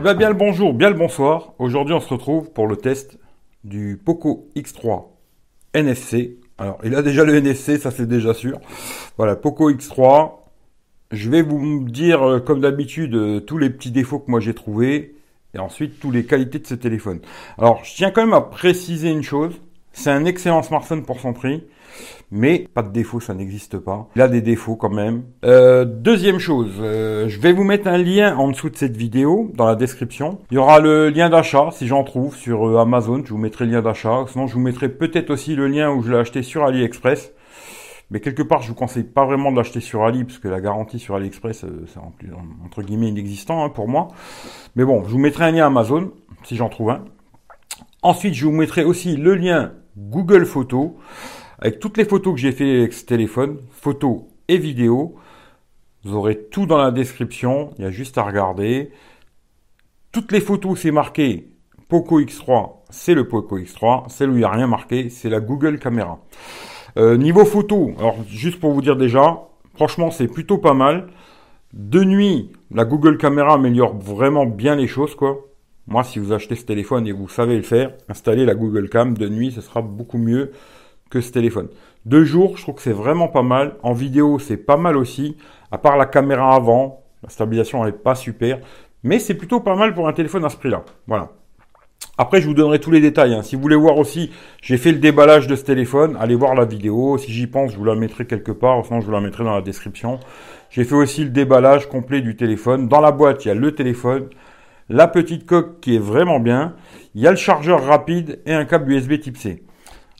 Eh bien, bien le bonjour, bien le bonsoir. Aujourd'hui, on se retrouve pour le test du Poco X3 NFC. Alors, il a déjà le NFC, ça c'est déjà sûr. Voilà, Poco X3. Je vais vous dire, euh, comme d'habitude, euh, tous les petits défauts que moi j'ai trouvés. Et ensuite, toutes les qualités de ce téléphone. Alors, je tiens quand même à préciser une chose. C'est un excellent smartphone pour son prix. Mais pas de défaut, ça n'existe pas. Il a des défauts quand même. Euh, deuxième chose, euh, je vais vous mettre un lien en dessous de cette vidéo, dans la description. Il y aura le lien d'achat, si j'en trouve, sur euh, Amazon. Je vous mettrai le lien d'achat. Sinon, je vous mettrai peut-être aussi le lien où je l'ai acheté sur AliExpress. Mais quelque part, je vous conseille pas vraiment de l'acheter sur Ali, parce que la garantie sur AliExpress, c'est entre guillemets inexistant hein, pour moi. Mais bon, je vous mettrai un lien Amazon, si j'en trouve un. Ensuite, je vous mettrai aussi le lien Google Photos avec toutes les photos que j'ai fait avec ce téléphone, photos et vidéos. Vous aurez tout dans la description, il y a juste à regarder. Toutes les photos, c'est marqué Poco X3, c'est le Poco X3. Celle où il n'y a rien marqué, c'est la Google Caméra. Euh, niveau photo, alors juste pour vous dire déjà, franchement c'est plutôt pas mal. De nuit, la Google Caméra améliore vraiment bien les choses, quoi. Moi, si vous achetez ce téléphone et vous savez le faire, installez la Google Cam de nuit, ce sera beaucoup mieux que ce téléphone. Deux jours, je trouve que c'est vraiment pas mal. En vidéo, c'est pas mal aussi. À part la caméra avant, la stabilisation n'est pas super. Mais c'est plutôt pas mal pour un téléphone à ce prix-là. Voilà. Après, je vous donnerai tous les détails. Hein. Si vous voulez voir aussi, j'ai fait le déballage de ce téléphone. Allez voir la vidéo. Si j'y pense, je vous la mettrai quelque part. Sinon, je vous la mettrai dans la description. J'ai fait aussi le déballage complet du téléphone. Dans la boîte, il y a le téléphone, la petite coque qui est vraiment bien. Il y a le chargeur rapide et un câble USB Type C.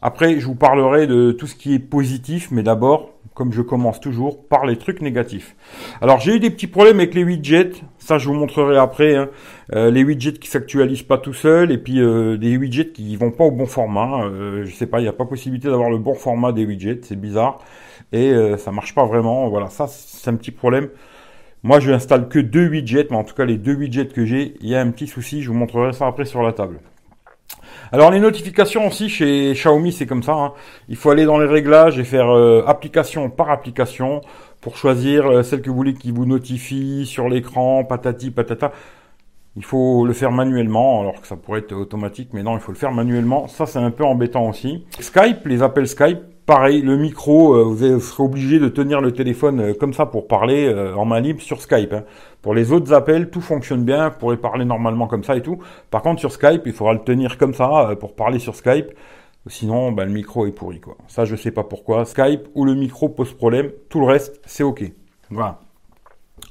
Après, je vous parlerai de tout ce qui est positif, mais d'abord, comme je commence toujours, par les trucs négatifs. Alors, j'ai eu des petits problèmes avec les widgets. Ça, je vous montrerai après. Hein. Euh, les widgets qui s'actualisent pas tout seuls, et puis euh, des widgets qui vont pas au bon format. Euh, je sais pas, il n'y a pas possibilité d'avoir le bon format des widgets. C'est bizarre. Et euh, ça marche pas vraiment. Voilà, ça, c'est un petit problème. Moi, je n'installe que deux widgets, mais en tout cas, les deux widgets que j'ai, il y a un petit souci. Je vous montrerai ça après sur la table. Alors les notifications aussi chez Xiaomi c'est comme ça. Hein. Il faut aller dans les réglages et faire euh, application par application pour choisir euh, celle que vous voulez qui vous notifie sur l'écran, patati patata. Il faut le faire manuellement, alors que ça pourrait être automatique, mais non, il faut le faire manuellement. Ça, c'est un peu embêtant aussi. Skype, les appels Skype, pareil, le micro, euh, vous serez obligé de tenir le téléphone comme ça pour parler en main libre sur Skype. Hein. Pour les autres appels, tout fonctionne bien, vous pourrez parler normalement comme ça et tout. Par contre, sur Skype, il faudra le tenir comme ça euh, pour parler sur Skype. Sinon, bah, le micro est pourri, quoi. Ça, je sais pas pourquoi. Skype ou le micro pose problème. Tout le reste, c'est OK. Voilà.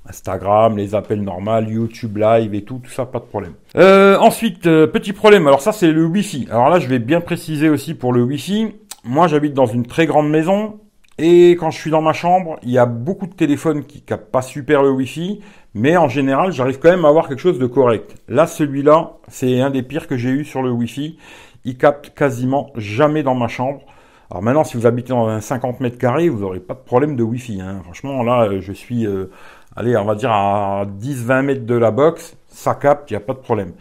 Instagram, les appels normaux, YouTube Live et tout, tout ça, pas de problème. Euh, ensuite, euh, petit problème. Alors ça, c'est le Wi-Fi. Alors là, je vais bien préciser aussi pour le Wi-Fi. Moi, j'habite dans une très grande maison. Et quand je suis dans ma chambre, il y a beaucoup de téléphones qui captent pas super le Wi-Fi, mais en général, j'arrive quand même à avoir quelque chose de correct. Là, celui-là, c'est un des pires que j'ai eu sur le Wi-Fi. Il capte quasiment jamais dans ma chambre. Alors maintenant, si vous habitez dans un 50 mètres carrés, vous n'aurez pas de problème de Wi-Fi. Hein. Franchement, là, je suis, euh, allez, on va dire à 10-20 mètres de la box, ça capte, il n'y a pas de problème.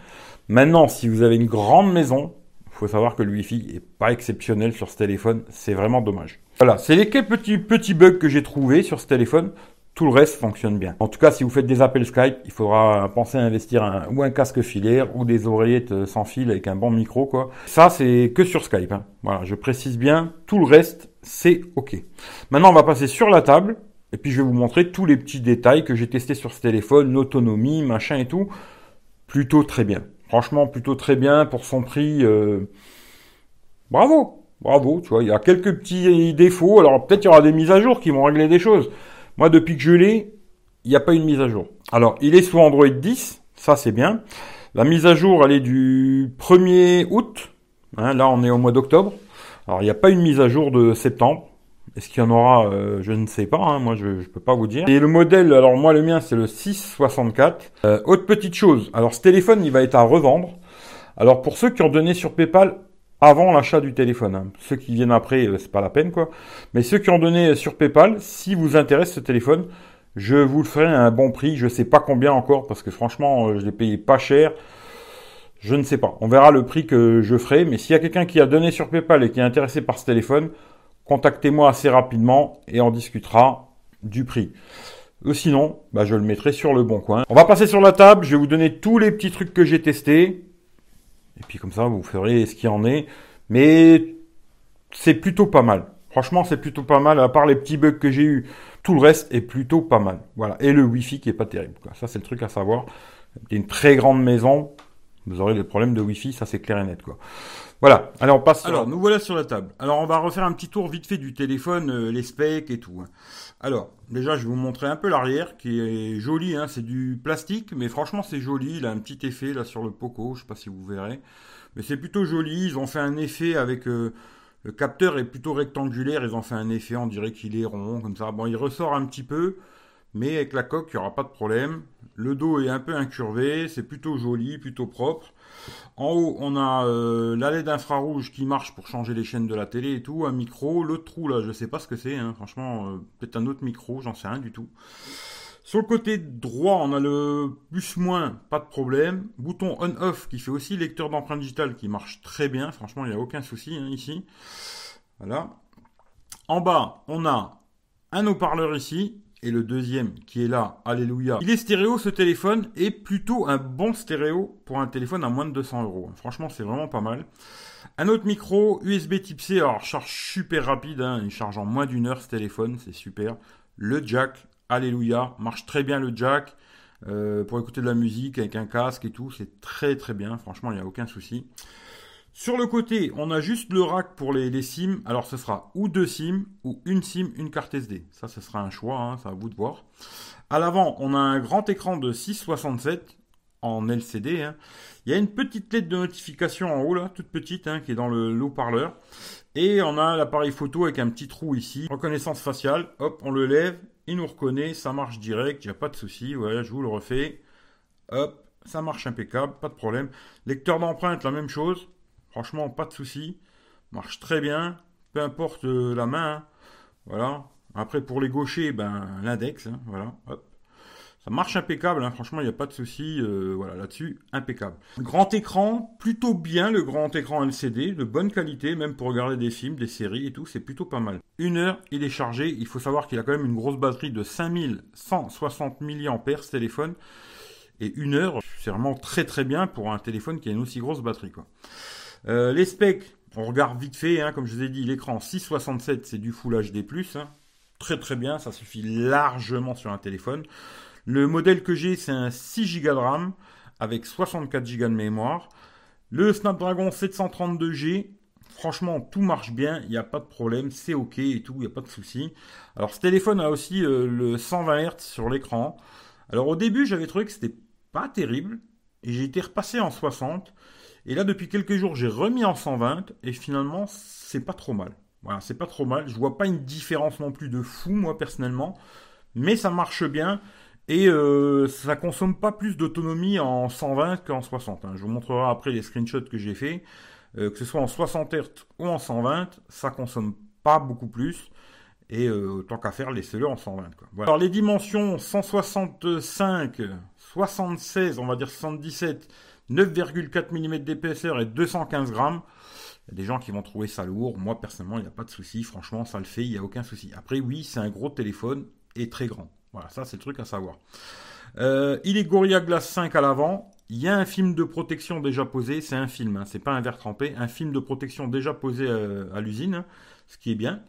Maintenant, si vous avez une grande maison, faut savoir que le Wi-Fi est pas exceptionnel sur ce téléphone. C'est vraiment dommage. Voilà, c'est les quelques petits, petits bugs que j'ai trouvés sur ce téléphone. Tout le reste fonctionne bien. En tout cas, si vous faites des appels Skype, il faudra penser à investir un, ou un casque filaire ou des oreillettes euh, sans fil avec un bon micro, quoi. Ça, c'est que sur Skype. Hein. Voilà, je précise bien. Tout le reste, c'est OK. Maintenant, on va passer sur la table. Et puis, je vais vous montrer tous les petits détails que j'ai testés sur ce téléphone, l'autonomie, machin et tout. Plutôt très bien. Franchement, plutôt très bien pour son prix. Euh... Bravo Bravo, tu vois, il y a quelques petits défauts. Alors peut-être il y aura des mises à jour qui vont régler des choses. Moi, depuis que je l'ai, il n'y a pas une mise à jour. Alors, il est sous Android 10, ça c'est bien. La mise à jour, elle est du 1er août. Hein, là, on est au mois d'octobre. Alors, il n'y a pas une mise à jour de septembre. Est-ce qu'il y en aura euh, Je ne sais pas. Hein, moi, je ne peux pas vous dire. Et le modèle, alors moi, le mien, c'est le 664. Euh, autre petite chose. Alors, ce téléphone, il va être à revendre. Alors, pour ceux qui ont donné sur PayPal, avant l'achat du téléphone. Hein. Ceux qui viennent après, euh, c'est pas la peine quoi. Mais ceux qui ont donné sur PayPal, si vous intéresse ce téléphone, je vous le ferai à un bon prix. Je sais pas combien encore parce que franchement, euh, je l'ai payé pas cher. Je ne sais pas. On verra le prix que je ferai. Mais s'il y a quelqu'un qui a donné sur PayPal et qui est intéressé par ce téléphone, contactez-moi assez rapidement et on discutera du prix. Ou sinon, bah, je le mettrai sur le bon coin. On va passer sur la table, je vais vous donner tous les petits trucs que j'ai testés. Et puis comme ça, vous ferez ce qu'il en est. Mais c'est plutôt pas mal. Franchement, c'est plutôt pas mal. À part les petits bugs que j'ai eu, tout le reste est plutôt pas mal. Voilà. Et le Wi-Fi qui est pas terrible. Ça, c'est le truc à savoir. Une très grande maison. Vous aurez des problèmes de Wi-Fi, ça c'est clair et net quoi. Voilà. Alors on passe. Alors nous voilà sur la table. Alors on va refaire un petit tour vite fait du téléphone, euh, les specs et tout. Hein. Alors déjà je vais vous montrer un peu l'arrière qui est joli. Hein. C'est du plastique, mais franchement c'est joli. Il a un petit effet là sur le Poco. Je sais pas si vous verrez, mais c'est plutôt joli. Ils ont fait un effet avec euh, le capteur est plutôt rectangulaire. Ils ont fait un effet, on dirait qu'il est rond comme ça. Bon, il ressort un petit peu. Mais avec la coque, il n'y aura pas de problème. Le dos est un peu incurvé, c'est plutôt joli, plutôt propre. En haut, on a euh, la LED infrarouge qui marche pour changer les chaînes de la télé et tout, un micro. L'autre trou là, je sais pas ce que c'est, hein. franchement, euh, peut-être un autre micro, j'en sais rien du tout. Sur le côté droit, on a le plus moins, pas de problème. Bouton on-off qui fait aussi lecteur d'empreinte digitale qui marche très bien. Franchement, il n'y a aucun souci hein, ici. Voilà. En bas, on a un haut-parleur ici et le deuxième qui est là, alléluia. Il est stéréo ce téléphone et plutôt un bon stéréo pour un téléphone à moins de 200 euros. Franchement, c'est vraiment pas mal. Un autre micro USB type C, alors charge super rapide, hein. il charge en moins d'une heure ce téléphone, c'est super. Le jack, alléluia, marche très bien le jack. Euh, pour écouter de la musique avec un casque et tout, c'est très très bien, franchement il n'y a aucun souci. Sur le côté, on a juste le rack pour les, les SIM. Alors ce sera ou deux SIM ou une SIM, une carte SD. Ça, ce sera un choix, hein, c'est à vous de voir. À l'avant, on a un grand écran de 6,67 en LCD. Hein. Il y a une petite lettre de notification en haut là, toute petite, hein, qui est dans le haut-parleur. Et on a l'appareil photo avec un petit trou ici. Reconnaissance faciale. Hop, on le lève, il nous reconnaît, ça marche direct, il n'y a pas de souci. Voilà, je vous le refais. Hop, ça marche impeccable, pas de problème. Lecteur d'empreinte, la même chose. Franchement, pas de souci. Marche très bien. Peu importe euh, la main. Hein. Voilà. Après, pour les gauchers, ben, l'index. Hein, voilà. Ça marche impeccable. Hein. Franchement, il n'y a pas de souci. Euh, voilà, là-dessus, impeccable. Grand écran, plutôt bien le grand écran LCD, de bonne qualité, même pour regarder des films, des séries et tout. C'est plutôt pas mal. Une heure, il est chargé. Il faut savoir qu'il a quand même une grosse batterie de 5160 mAh ce téléphone. Et une heure, c'est vraiment très très bien pour un téléphone qui a une aussi grosse batterie. Quoi. Euh, les specs, on regarde vite fait, hein, comme je vous ai dit, l'écran 667, c'est du Full HD+, hein. très très bien, ça suffit largement sur un téléphone. Le modèle que j'ai, c'est un 6 Go de RAM avec 64 Go de mémoire. Le Snapdragon 732G, franchement, tout marche bien, il n'y a pas de problème, c'est ok et tout, il n'y a pas de souci. Alors, ce téléphone a aussi euh, le 120 Hz sur l'écran. Alors, au début, j'avais trouvé que c'était pas terrible, et j'ai été repassé en 60. Et là, depuis quelques jours, j'ai remis en 120 et finalement, c'est pas trop mal. Voilà, c'est pas trop mal. Je vois pas une différence non plus de fou, moi, personnellement. Mais ça marche bien. Et euh, ça consomme pas plus d'autonomie en 120 qu'en 60. Hein. Je vous montrerai après les screenshots que j'ai fait. Euh, que ce soit en 60 Hz ou en 120, ça consomme pas beaucoup plus. Et euh, tant qu'à faire, laissez-le en 120. Quoi. Alors les dimensions 165, 76, on va dire 77, 9,4 mm d'épaisseur et 215 grammes. Il y a des gens qui vont trouver ça lourd. Moi, personnellement, il n'y a pas de souci. Franchement, ça le fait, il n'y a aucun souci. Après, oui, c'est un gros téléphone et très grand. Voilà, ça, c'est le truc à savoir. Euh, il est Gorilla Glass 5 à l'avant. Il y a un film de protection déjà posé. C'est un film, hein, c'est pas un verre trempé. Un film de protection déjà posé euh, à l'usine, ce qui est bien.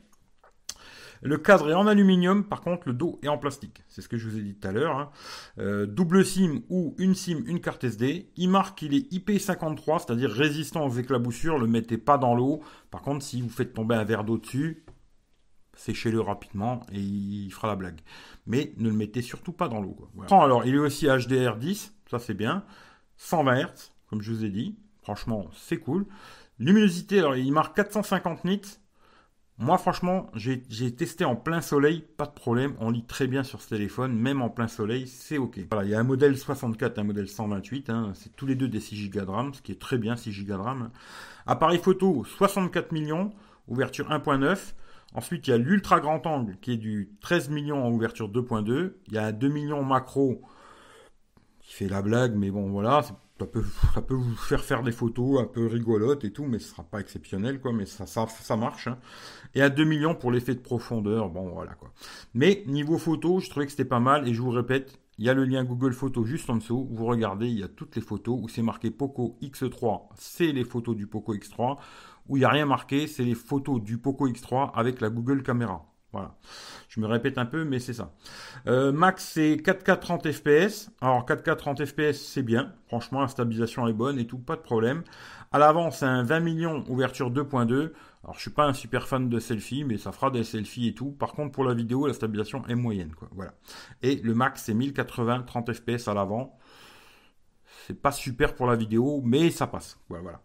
Le cadre est en aluminium, par contre le dos est en plastique. C'est ce que je vous ai dit tout à l'heure. Hein. Euh, double SIM ou une SIM, une carte SD. Il marque qu'il est IP53, c'est-à-dire résistant aux éclaboussures. Le mettez pas dans l'eau. Par contre, si vous faites tomber un verre d'eau dessus, séchez-le rapidement et il fera la blague. Mais ne le mettez surtout pas dans l'eau. Alors, il est aussi HDR10, ça c'est bien. 120 Hz, comme je vous ai dit. Franchement, c'est cool. Luminosité, alors il marque 450 nits. Moi, franchement, j'ai testé en plein soleil, pas de problème. On lit très bien sur ce téléphone, même en plein soleil, c'est OK. Voilà, il y a un modèle 64, un modèle 128. Hein, c'est tous les deux des 6 Go de RAM, ce qui est très bien, 6 Go de RAM. Appareil photo, 64 millions, ouverture 1.9. Ensuite, il y a l'ultra grand angle qui est du 13 millions en ouverture 2.2. Il y a un 2 millions macro qui fait la blague, mais bon, voilà. Ça peut, vous faire faire des photos un peu rigolotes et tout, mais ce sera pas exceptionnel, quoi. Mais ça, ça, ça marche. Hein. Et à 2 millions pour l'effet de profondeur, bon, voilà, quoi. Mais niveau photo, je trouvais que c'était pas mal. Et je vous répète, il y a le lien Google Photos juste en dessous. Vous regardez, il y a toutes les photos où c'est marqué Poco X3. C'est les photos du Poco X3. Où il n'y a rien marqué, c'est les photos du Poco X3 avec la Google Caméra. Voilà. Je me répète un peu, mais c'est ça. Euh, max, c'est 4K 30 FPS. Alors 4K 30 FPS, c'est bien. Franchement, la stabilisation est bonne et tout, pas de problème. À l'avant, c'est un 20 millions ouverture 2.2. Alors je suis pas un super fan de selfie, mais ça fera des selfies et tout. Par contre, pour la vidéo, la stabilisation est moyenne. Voilà. Et le max, c'est 1080 30 FPS à l'avant. C'est pas super pour la vidéo, mais ça passe. Voilà.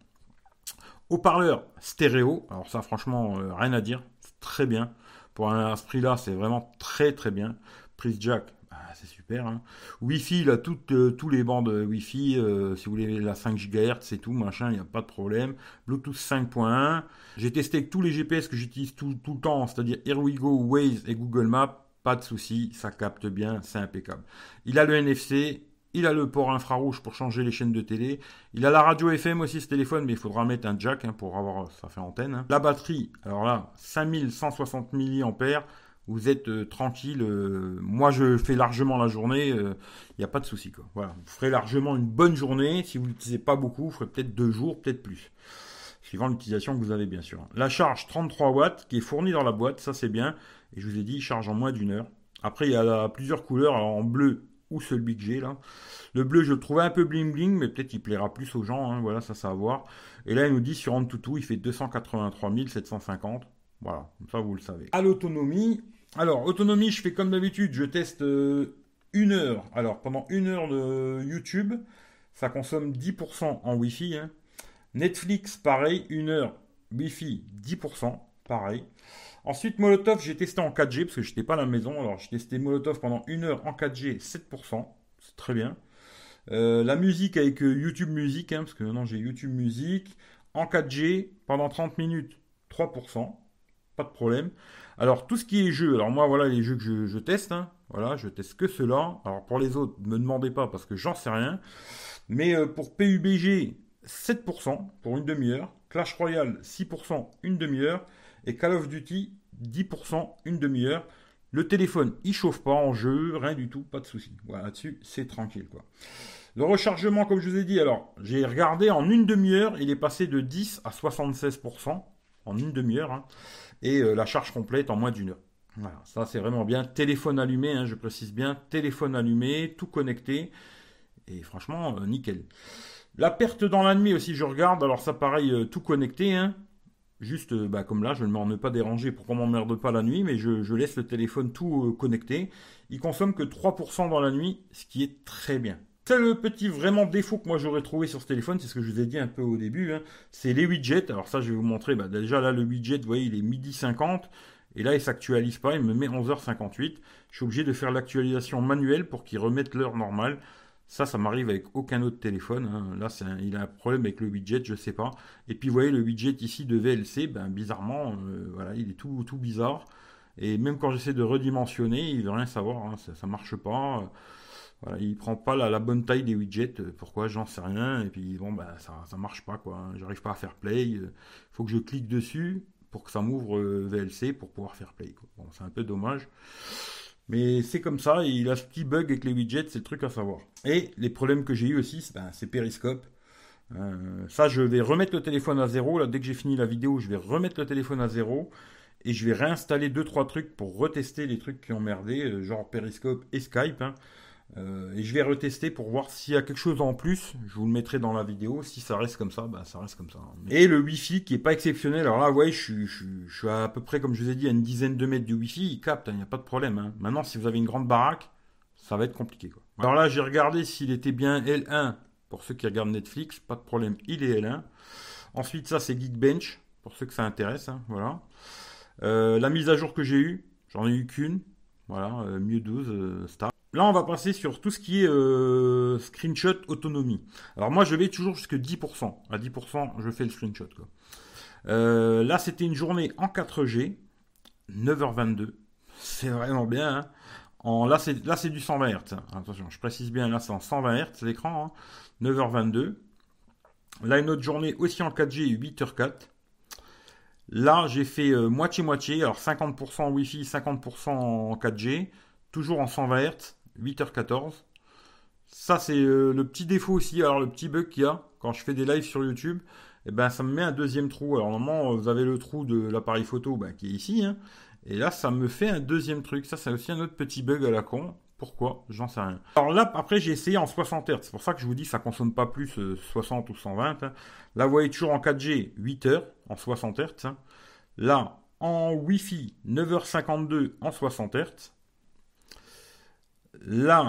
Haut-parleur stéréo. Alors ça, franchement, euh, rien à dire. Très bien. Pour un prix-là, c'est vraiment très très bien. Prise jack, bah, c'est super. Hein. Wi-Fi, là, toutes, euh, tous les bandes Wi-Fi, euh, si vous voulez la 5 GHz, c'est tout, machin, il n'y a pas de problème. Bluetooth 5.1. J'ai testé tous les GPS que j'utilise tout, le temps, c'est-à-dire HereWeGo, Waze et Google Maps. Pas de souci, ça capte bien, c'est impeccable. Il a le NFC, il a le port infrarouge pour changer les chaînes de télé. Il a la radio FM aussi ce téléphone, mais il faudra mettre un jack hein, pour avoir ça fait antenne. Hein. La batterie, alors là, 5160 mAh. Vous êtes euh, tranquille. Euh, moi, je fais largement la journée. Il euh, n'y a pas de souci. Voilà, vous ferez largement une bonne journée. Si vous l'utilisez pas beaucoup, vous ferez peut-être deux jours, peut-être plus suivant l'utilisation que vous avez bien sûr. La charge 33 watts qui est fournie dans la boîte, ça c'est bien. Et je vous ai dit, charge en moins d'une heure. Après, il y a plusieurs couleurs. Alors, en bleu, ou celui que j'ai là. Le bleu, je le trouvais un peu bling bling, mais peut-être il plaira plus aux gens, hein, voilà, ça, ça va voir. Et là, il nous dit sur Antutu, il fait 283 750. Voilà, ça vous le savez. À l'autonomie, alors, autonomie, je fais comme d'habitude, je teste euh, une heure. Alors, pendant une heure de YouTube, ça consomme 10% en Wi-Fi. Hein. Netflix, pareil, une heure Wi-Fi, 10%, pareil. Ensuite, Molotov, j'ai testé en 4G parce que j'étais pas à la maison. Alors, j'ai testé Molotov pendant une heure en 4G, 7%. C'est très bien. Euh, la musique avec euh, YouTube Music, hein, parce que maintenant j'ai YouTube Music, en 4G pendant 30 minutes, 3%. Pas de problème. Alors, tout ce qui est jeux, alors moi, voilà les jeux que je, teste. Hein. voilà, je teste que cela. Alors, pour les autres, ne me demandez pas parce que j'en sais rien. Mais euh, pour PUBG, 7% pour une demi-heure. Clash Royale, 6% une demi-heure. Et Call of Duty, 10% une demi-heure. Le téléphone, il chauffe pas en jeu, rien du tout, pas de souci. Voilà, là-dessus, c'est tranquille, quoi. Le rechargement, comme je vous ai dit, alors, j'ai regardé en une demi-heure, il est passé de 10 à 76% en une demi-heure, hein. et euh, la charge complète en moins d'une heure. Voilà, ça c'est vraiment bien. Téléphone allumé, hein, je précise bien, téléphone allumé, tout connecté, et franchement, euh, nickel. La perte dans la nuit aussi, je regarde, alors ça pareil, euh, tout connecté, hein, Juste, euh, bah, comme là, je ne m'en pas déranger pour qu'on m'emmerde pas la nuit, mais je, laisse le téléphone tout euh, connecté. Il consomme que 3% dans la nuit, ce qui est très bien. C'est le petit vraiment défaut que moi j'aurais trouvé sur ce téléphone, c'est ce que je vous ai dit un peu au début, hein. c'est les widgets. Alors ça, je vais vous montrer, bah, déjà là, le widget, vous voyez, il est midi 50, et là, il s'actualise pas, il me met 11h58. Je suis obligé de faire l'actualisation manuelle pour qu'il remette l'heure normale. Ça, ça m'arrive avec aucun autre téléphone. Hein. Là, il a un problème avec le widget, je sais pas. Et puis, vous voyez, le widget ici de VLC, ben, bizarrement, euh, voilà, il est tout, tout bizarre. Et même quand j'essaie de redimensionner, il veut rien savoir. Hein. Ça, ça marche pas. Voilà, il prend pas la, bonne taille des widgets. Pourquoi? J'en sais rien. Et puis, bon, ben, ça, ça marche pas, quoi. J'arrive pas à faire play. Il faut que je clique dessus pour que ça m'ouvre euh, VLC pour pouvoir faire play. Bon, c'est un peu dommage. Mais c'est comme ça, il a ce petit bug avec les widgets, c'est le truc à savoir. Et les problèmes que j'ai eu aussi, c'est ben, Periscope. Euh, ça, je vais remettre le téléphone à zéro. Là, dès que j'ai fini la vidéo, je vais remettre le téléphone à zéro. Et je vais réinstaller deux trois trucs pour retester les trucs qui ont merdé, euh, genre Periscope et Skype. Hein. Euh, et je vais retester pour voir s'il y a quelque chose en plus. Je vous le mettrai dans la vidéo. Si ça reste comme ça, bah ça reste comme ça. Et le Wi-Fi qui est pas exceptionnel. Alors là, ouais, je, je, je, suis à peu près, comme je vous ai dit, à une dizaine de mètres du Wi-Fi. Il capte, il hein, n'y a pas de problème. Hein. Maintenant, si vous avez une grande baraque, ça va être compliqué. Quoi. Alors là, j'ai regardé s'il était bien L1. Pour ceux qui regardent Netflix, pas de problème, il est L1. Ensuite, ça c'est Geekbench, pour ceux que ça intéresse. Hein, voilà. Euh, la mise à jour que j'ai eue, j'en ai eu qu'une. Voilà, euh, mieux 12 euh, Star. Là, on va passer sur tout ce qui est euh, screenshot autonomie. Alors moi, je vais toujours jusqu'à 10%. À 10%, je fais le screenshot. Euh, là, c'était une journée en 4G, 9h22. C'est vraiment bien. Hein là, c'est, du 120 Hz. Attention, je précise bien, là, c'est en 120 Hz l'écran. 9h22. Hein. Là, une autre journée aussi en 4G, 8h04. Là, j'ai fait euh, moitié-moitié. alors, 50% en Wi-Fi, 50% en 4G. Toujours en 120 Hz, 8h14. Ça, c'est euh, le petit défaut aussi. Alors, le petit bug qu'il y a quand je fais des lives sur YouTube, eh ben, ça me met un deuxième trou. Alors, normalement, vous avez le trou de l'appareil photo ben, qui est ici. Hein. Et là, ça me fait un deuxième truc. Ça, c'est aussi un autre petit bug à la con. Pourquoi? J'en sais rien. Alors là, après, j'ai essayé en 60 Hz. C'est pour ça que je vous dis, ça consomme pas plus 60 euh, ou 120. Hein. Là, vous en 4G, 8 h en 60 Hz. Hein. Là, en Wi-Fi, 9h52 en 60 Hz. Là,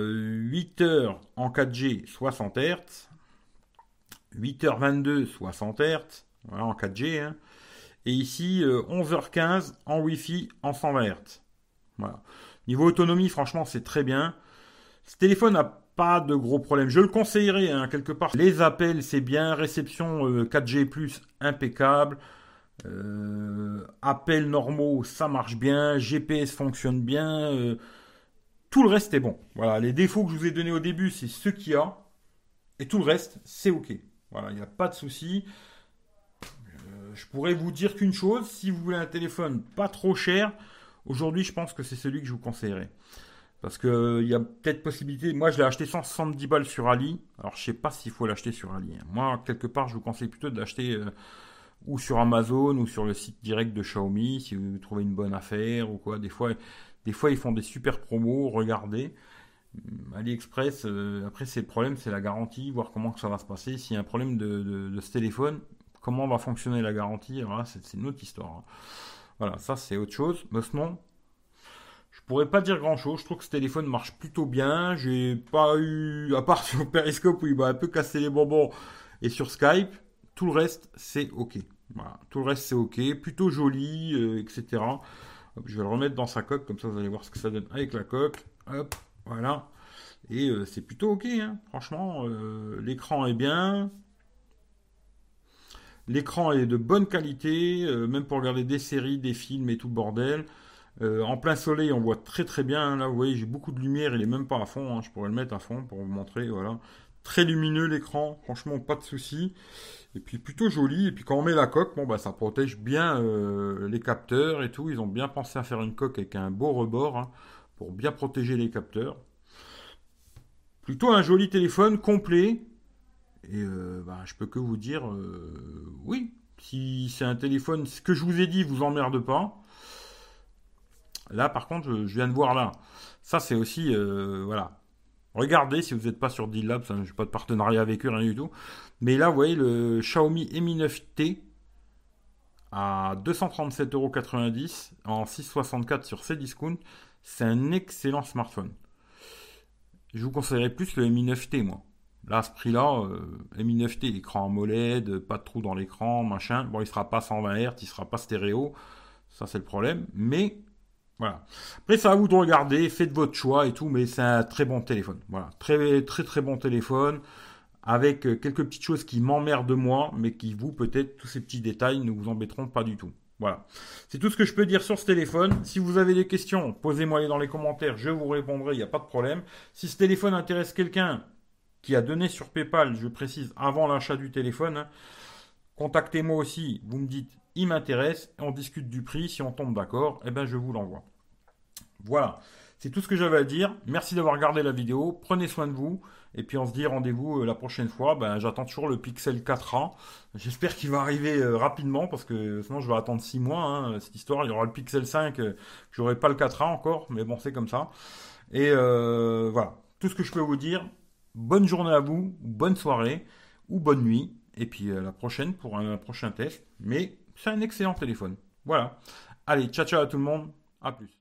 8 euh, en 4G, 60 Hz. 8h22, 60 Hz. Voilà, en 4G. Hein. Et ici, 11h15 euh, en Wi-Fi en 120 Hz. Voilà. Niveau autonomie, franchement, c'est très bien. Ce téléphone n'a pas de gros problèmes. Je le conseillerais, hein, quelque part. Les appels, c'est bien. Réception 4G+, euh, impeccable. Euh, appels normaux, ça marche bien. GPS fonctionne bien. Euh, tout le reste est bon. Voilà, les défauts que je vous ai donnés au début, c'est ce qu'il y a. Et tout le reste, c'est OK. Voilà, il n'y a pas de souci. je pourrais vous dire qu'une chose, si vous voulez un téléphone pas trop cher, Aujourd'hui, je pense que c'est celui que je vous conseillerais. Parce qu'il euh, y a peut-être possibilité. Moi, je l'ai acheté 170 balles sur Ali. Alors, je sais pas s'il faut l'acheter sur Ali. Hein. Moi, quelque part, je vous conseille plutôt de l'acheter euh, ou sur Amazon ou sur le site direct de Xiaomi si vous trouvez une bonne affaire ou quoi. Des fois, des fois, ils font des super promos. Regardez. Hum, AliExpress, euh, après, c'est le problème, c'est la garantie, voir comment ça va se passer. S'il y a un problème de, ce téléphone, comment va fonctionner la garantie? Voilà, c'est une autre histoire. Hein. Voilà, ça c'est autre chose. Mais sinon, je pourrais pas dire grand chose. Je trouve que ce téléphone marche plutôt bien. J'ai pas eu, à part sur Periscope où il m'a un peu cassé les bonbons et sur Skype, tout le reste c'est ok. Tout le reste c'est ok, plutôt joli, euh, etc. je vais le remettre dans sa coque, comme ça vous allez voir ce que ça donne avec la coque. Hop, voilà. Et euh, c'est plutôt ok, hein. franchement. Euh, l'écran est bien, L'écran est de bonne qualité, euh, même pour regarder des séries, des films et tout le bordel. En plein soleil, on voit très très bien. Là, vous voyez, j'ai beaucoup de lumière. Il est même pas à fond. Hein. Je pourrais le mettre à fond pour vous montrer. Voilà, très lumineux l'écran. Franchement, pas de souci. Et puis plutôt joli. Et puis quand on met la coque, bon bah ça protège bien euh, les capteurs et tout. Ils ont bien pensé à faire une coque avec un beau rebord hein, pour bien protéger les capteurs. Plutôt un joli téléphone complet. Et euh, bah, je peux que vous dire, euh, oui, si c'est un téléphone, ce que je vous ai dit vous emmerde pas. Là, par contre, je, viens de voir là. Ça, c'est aussi, voilà. Regardez si vous n'êtes pas sur D-Lab, je n'ai pas de partenariat avec eux, rien du tout. Mais là, vous voyez le Xiaomi Mi 9T à 237,90€ en 664 sur Cdiscount. C'est un excellent smartphone. Je vous conseillerais plus le Mi 9T, moi. Là, à ce prix-là, euh, Mi 9T, écran AMOLED, pas de trou dans l'écran, machin. Bon, il sera pas 120 Hz, il sera pas stéréo. Ça, c'est le problème. Mais, voilà. Après, ça à vous de regarder, faites votre choix et tout, mais c'est un très bon téléphone. Voilà. Très, très, très bon téléphone. Avec euh, quelques petites choses qui m'emmerdent moi, mais qui vous, peut-être, tous ces petits détails ne vous embêteront pas du tout. Voilà. C'est tout ce que je peux dire sur ce téléphone. Si vous avez des questions, posez-moi-les dans les commentaires, je vous répondrai, il n'y a pas de problème. Si ce téléphone intéresse quelqu'un, qui a donné sur PayPal, je précise, avant l'achat du téléphone. Hein. Contactez-moi aussi, vous me dites, il m'intéresse, on discute du prix, si on tombe d'accord, eh ben je vous l'envoie. Voilà, c'est tout ce que j'avais à dire. Merci d'avoir regardé la vidéo, prenez soin de vous, et puis on se dit rendez-vous euh, la prochaine fois. Ben, j'attends toujours le Pixel 4A. J'espère qu'il va arriver euh, rapidement, parce que sinon je vais attendre 6 mois, hein, cette histoire. Il y aura le Pixel 5, euh, j'aurai pas le 4A encore, mais bon, c'est comme ça. Et voilà, tout ce que je peux vous dire, Bonne journée à vous, bonne soirée ou bonne nuit. Et puis à la prochaine pour un prochain test. Mais c'est un excellent téléphone. Voilà. Allez, ciao ciao à tout le monde. À plus.